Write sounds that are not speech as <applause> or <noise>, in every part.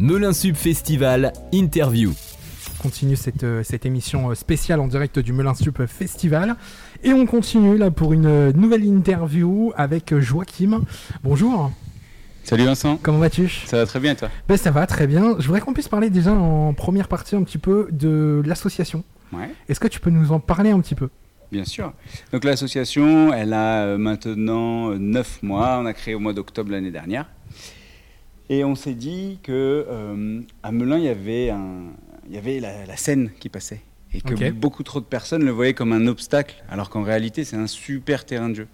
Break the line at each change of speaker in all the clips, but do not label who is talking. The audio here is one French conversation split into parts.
Melun Sub Festival Interview.
On continue cette, euh, cette émission euh, spéciale en direct du Melun Sup Festival. Et on continue là pour une euh, nouvelle interview avec Joachim. Bonjour.
Salut Vincent.
Comment vas-tu?
Ça va très bien et toi?
Ben, Ça va très bien. Je voudrais qu'on puisse parler déjà en première partie un petit peu de l'association.
Ouais.
Est-ce que tu peux nous en parler un petit peu?
Bien sûr. Donc l'association, elle a maintenant 9 mois. On a créé au mois d'octobre l'année dernière. Et on s'est dit que euh, à Melun, il y avait, un, il y avait la, scène qui passait. Et que beaucoup trop de personnes le voyaient comme un obstacle, alors qu'en réalité, c'est un super terrain de jeu.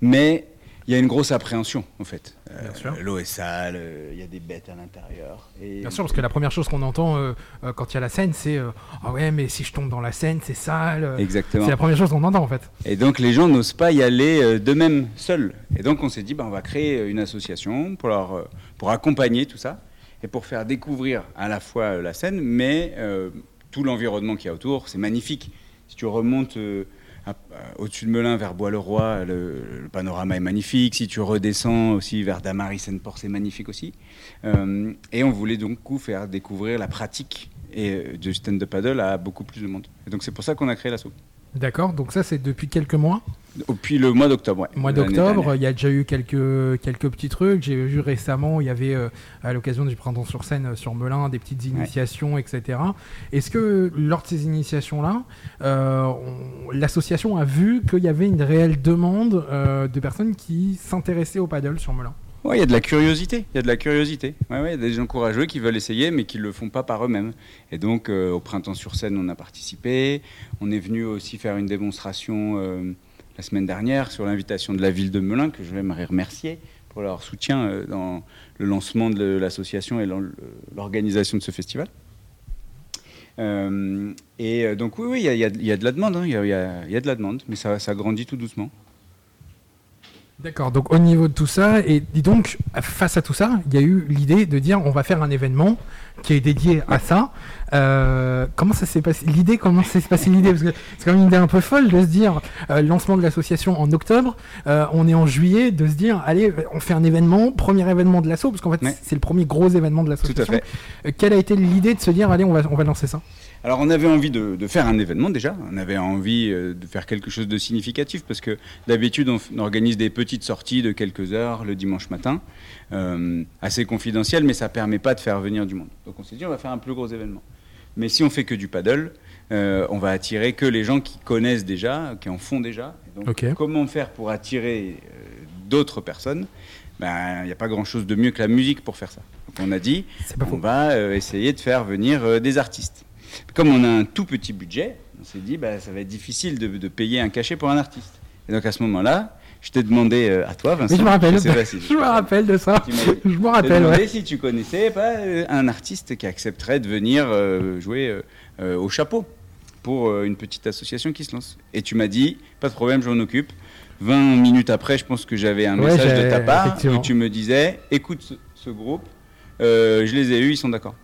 Mais il y a une grosse appréhension, en fait. Euh, l'eau est sale, euh, il y a des bêtes à l'intérieur.
Bien sûr, parce que la première chose qu'on entend euh, quand il y a la scène, c'est Ah ouais, mais si je tombe dans la scène, c'est sale.
Exactement.
C'est la première chose qu'on entend, en fait.
Et donc, les gens n'osent pas y aller d'eux-mêmes, seuls. Et donc, on s'est dit bah, On va créer une association pour, leur, pour accompagner tout ça et pour faire découvrir à la fois la scène, mais tout l'environnement qu'il y a autour. C'est magnifique. Si tu remontes euh, au-dessus de Melun vers Bois-le-Roi, le, panorama est magnifique. Si tu redescends aussi vers Damary, Seine-Port, c'est magnifique aussi. Euh, et on voulait donc faire découvrir la pratique et, euh, du stand-up paddle à beaucoup plus de monde. Et donc c'est pour ça qu'on a créé l'assaut.
D'accord, donc ça c'est depuis quelques mois
Depuis le mois d'octobre, ouais.
Mois d'octobre, il y a déjà eu quelques, quelques petits trucs. J'ai vu récemment, il y avait euh, à l'occasion du printemps sur scène euh, sur Melun des petites initiations, etc. Est-ce que lors de ces initiations-là, euh, l'association a vu qu'il y avait une réelle demande de personnes qui s'intéressaient au paddle sur Melun?
Il y a de la curiosité. Il y a de la curiosité. Ouais, ouais, des gens courageux qui veulent essayer, mais qui ne le font pas par eux-mêmes. Et donc, euh, au printemps sur scène, on a participé. On est venu aussi faire une démonstration euh, la semaine dernière sur l'invitation de la ville de Melun, que je vais remercier pour leur soutien euh, dans le lancement de l'association et l'organisation de ce festival. et donc, oui, oui, il y, a, de la demande. Hein. Il y, a, de la demande, mais ça grandit tout doucement.
D'accord, donc au niveau de tout ça, et dis donc, face à tout ça, il y a eu l'idée de dire on va faire un événement qui est dédié à ça. Euh, comment ça s'est passé L'idée, comment s'est passé l'idée? Parce que c'est quand même une idée un peu folle de se dire euh, lancement de l'association en octobre, euh, on est en juillet, de se dire allez, on fait un événement, premier événement de l'asso, parce qu'en fait c'est le premier gros événement de l'association. quelle a été l'idée de se dire allez, on va, on va lancer ça?
Alors on avait envie de, faire un événement déjà, on avait envie euh, de faire quelque chose de significatif parce que d'habitude on, organise des petites sorties de quelques heures le dimanche matin, euh, assez confidentielles, mais ça ne permet pas de faire venir du monde. Donc on s'est dit on va faire un plus gros événement. Mais si on fait que du paddle, euh, on va attirer que les gens qui connaissent déjà, qui en font déjà. donc comment faire pour attirer d'autres personnes? Ben, il n'y a pas grand-chose de mieux que la musique pour faire ça. Donc on a dit, on va essayer de faire venir des artistes. Comme on a un tout petit budget, on s'est dit, bah, ça va être difficile de, payer un cachet pour un artiste. Et donc à ce moment-là, je t'ai demandé euh, à toi, Vincent.
je me rappelle. Je, me rappelle de ça. <laughs> Je me rappelle.
demandé si tu connaissais pas euh, un artiste qui accepterait de venir euh, jouer au chapeau pour une petite association qui se lance. Et tu m'as dit, pas de problème, je m'en occupe. 20 minutes après, je pense que j'avais un message de ta part où tu me disais, écoute ce, ce groupe, je les ai eus, ils sont d'accord.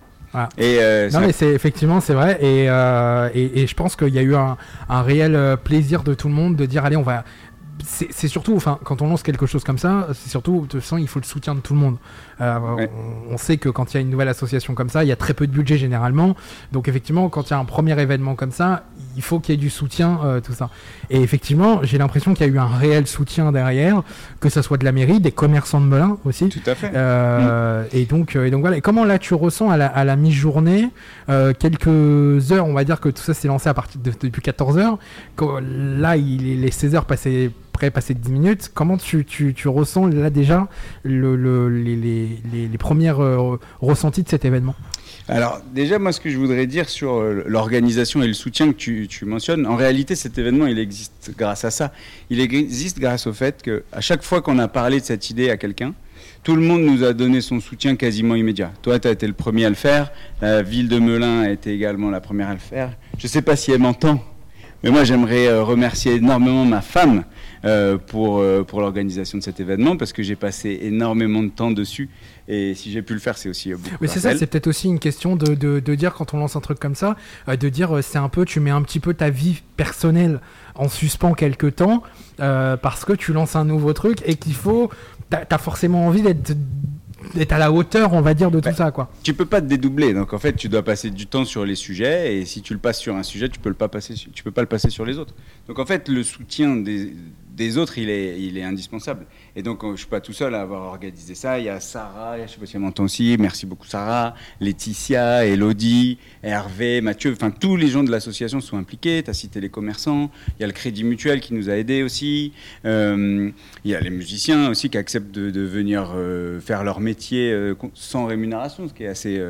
Et euh, non, mais c'est effectivement c'est vrai. Et, euh, et, et, je pense qu'il y a eu un, un, réel euh, plaisir de tout le monde de dire allez on va c'est surtout, enfin, quand on lance quelque chose comme ça, c'est surtout, de toute façon, il faut le soutien de tout le monde. Euh, on, sait que quand il y a une nouvelle association comme ça, il y a très peu de budget généralement. Donc effectivement, quand il y a un premier événement comme ça, il faut qu'il y ait du soutien, euh, tout ça. Et effectivement, j'ai l'impression qu'il y a eu un réel soutien derrière, que ce soit de la mairie, des commerçants de Melun aussi.
Tout à fait.
Euh, et donc, et donc voilà. Et comment là tu ressens à la, à la mi-journée, quelques heures, on va dire que tout ça s'est lancé à partir de, depuis 14 heures. Là, il, les 16 heures passaient près passer 10 minutes, comment tu, tu, tu ressens là déjà le, le, les, les, les, premières ressentis de cet événement?
Alors déjà, moi, ce que je voudrais dire sur euh, l'organisation et le soutien que tu, mentionnes, en réalité, cet événement, il existe grâce à ça. Il existe grâce au fait qu'à chaque fois qu'on a parlé de cette idée à quelqu'un, tout le monde nous a donné son soutien quasiment immédiat. Toi, tu as été le premier à le faire. La ville de Melun a été également la première à le faire. Je ne sais pas si elle m'entend, mais moi, j'aimerais euh, remercier énormément ma femme euh, pour, pour l'organisation de cet événement parce que j'ai passé énormément de temps dessus et si j'ai pu le faire, c'est aussi euh, beaucoup.
Mais c'est ça, c'est peut-être aussi une question de, de, dire quand on lance un truc comme ça, euh, de dire euh, c'est un peu, tu mets un petit peu ta vie personnelle en suspens quelque temps parce que tu lances un nouveau truc et qu'il faut, t'as as forcément envie d'être d'être à la hauteur, on va dire, de tout ça, quoi.
Tu peux pas te dédoubler, donc en fait, tu dois passer du temps sur les sujets, et si tu le passes sur un sujet, tu peux le pas passer, tu peux pas le passer sur les autres. Donc en fait, le soutien des, des autres, il est, il est indispensable. Et donc, je suis pas tout seul à avoir organisé ça. Il y a Sarah, je sais pas si elle m'entend aussi. Merci beaucoup Sarah, Laetitia, Elodie, Hervé, Mathieu. Enfin, tous les gens de l'association sont impliqués. Tu as cité les commerçants. Il y a le Crédit Mutuel qui nous a aidés aussi. Euh, il y a les musiciens aussi qui acceptent de, venir euh, faire leur métier euh, sans rémunération, ce qui est assez,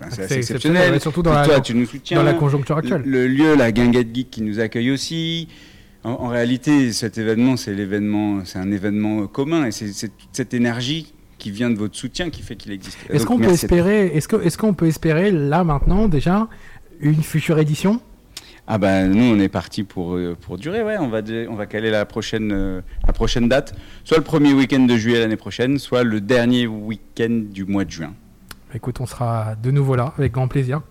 assez exceptionnel.
surtout dans, la, toi, tu nous soutiens. dans la conjoncture actuelle.
Le, lieu, la Guinguette Geek qui nous accueille aussi. En, réalité, cet événement, c'est l'événement, c'est un événement commun et c'est cette énergie qui vient de votre soutien qui fait qu'il existe.
Est-ce qu'on peut espérer, est-ce peut espérer là maintenant déjà une future édition?
Ah ben nous on est parti pour, euh, pour durer, ouais. On va, on va caler la prochaine, euh, la prochaine date, soit le premier week-end de juillet l'année prochaine, soit le dernier week-end du mois de juin.
Écoute, on sera de nouveau là, avec grand plaisir.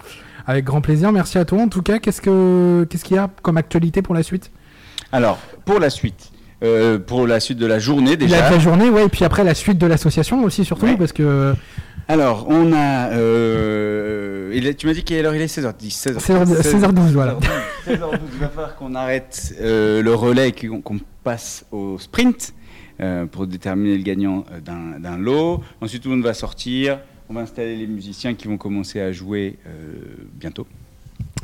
Avec grand plaisir, merci à toi. En tout cas, qu'est-ce que qu'est-ce qu'il y a comme actualité pour la suite?
Alors, pour la suite, euh, pour la suite de la journée déjà.
La, journée, ouais, et puis après la suite de l'association aussi, surtout, parce que.
Alors, on a. Euh, il tu m'as dit quelle heure il est 16h10. 16h,
16h, 12 voilà.
16h12, il va falloir qu'on arrête euh, le relais et qu'on passe au sprint pour déterminer le gagnant d'un lot. Ensuite, tout le monde va sortir. On va installer les musiciens qui vont commencer à jouer bientôt.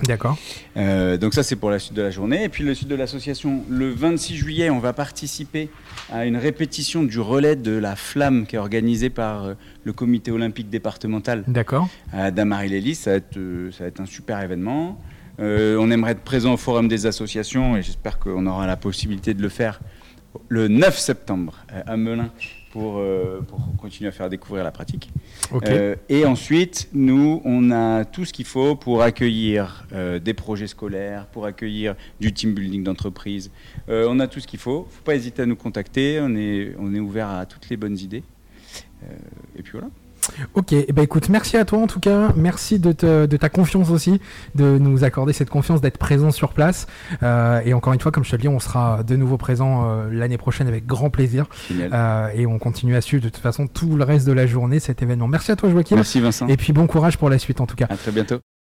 D'accord.
Euh, donc ça c'est pour la suite de la journée. Et puis le sud de l'association, le 26 juillet, on va participer à une répétition du relais de la flamme qui est organisée par euh, le comité olympique départemental.
D'accord.
À Damary-Lélis, ça, euh, ça, va être un super événement. on aimerait être présent au forum des associations et j'espère qu'on aura la possibilité de le faire le 9 septembre à Melun pour, euh, pour, continuer à faire découvrir la pratique. Euh, et ensuite, nous, on a tout ce qu'il faut pour accueillir euh, des projets scolaires, pour accueillir du team building d'entreprise. on a tout ce qu'il faut. Il ne faut pas hésiter à nous contacter. On est, on est ouvert à toutes les bonnes idées. et puis voilà.
Ok, eh ben écoute, merci à toi en tout cas, merci de, ta confiance aussi, de nous accorder cette confiance d'être présent sur place. Euh, et encore une fois, comme je te le dis, on sera de nouveau présent euh, l'année prochaine avec grand plaisir. Euh, et on continue à suivre de toute façon tout le reste de la journée cet événement. Merci à toi Joachim.
Merci Vincent.
Et puis bon courage pour la suite en tout cas.
À très bientôt.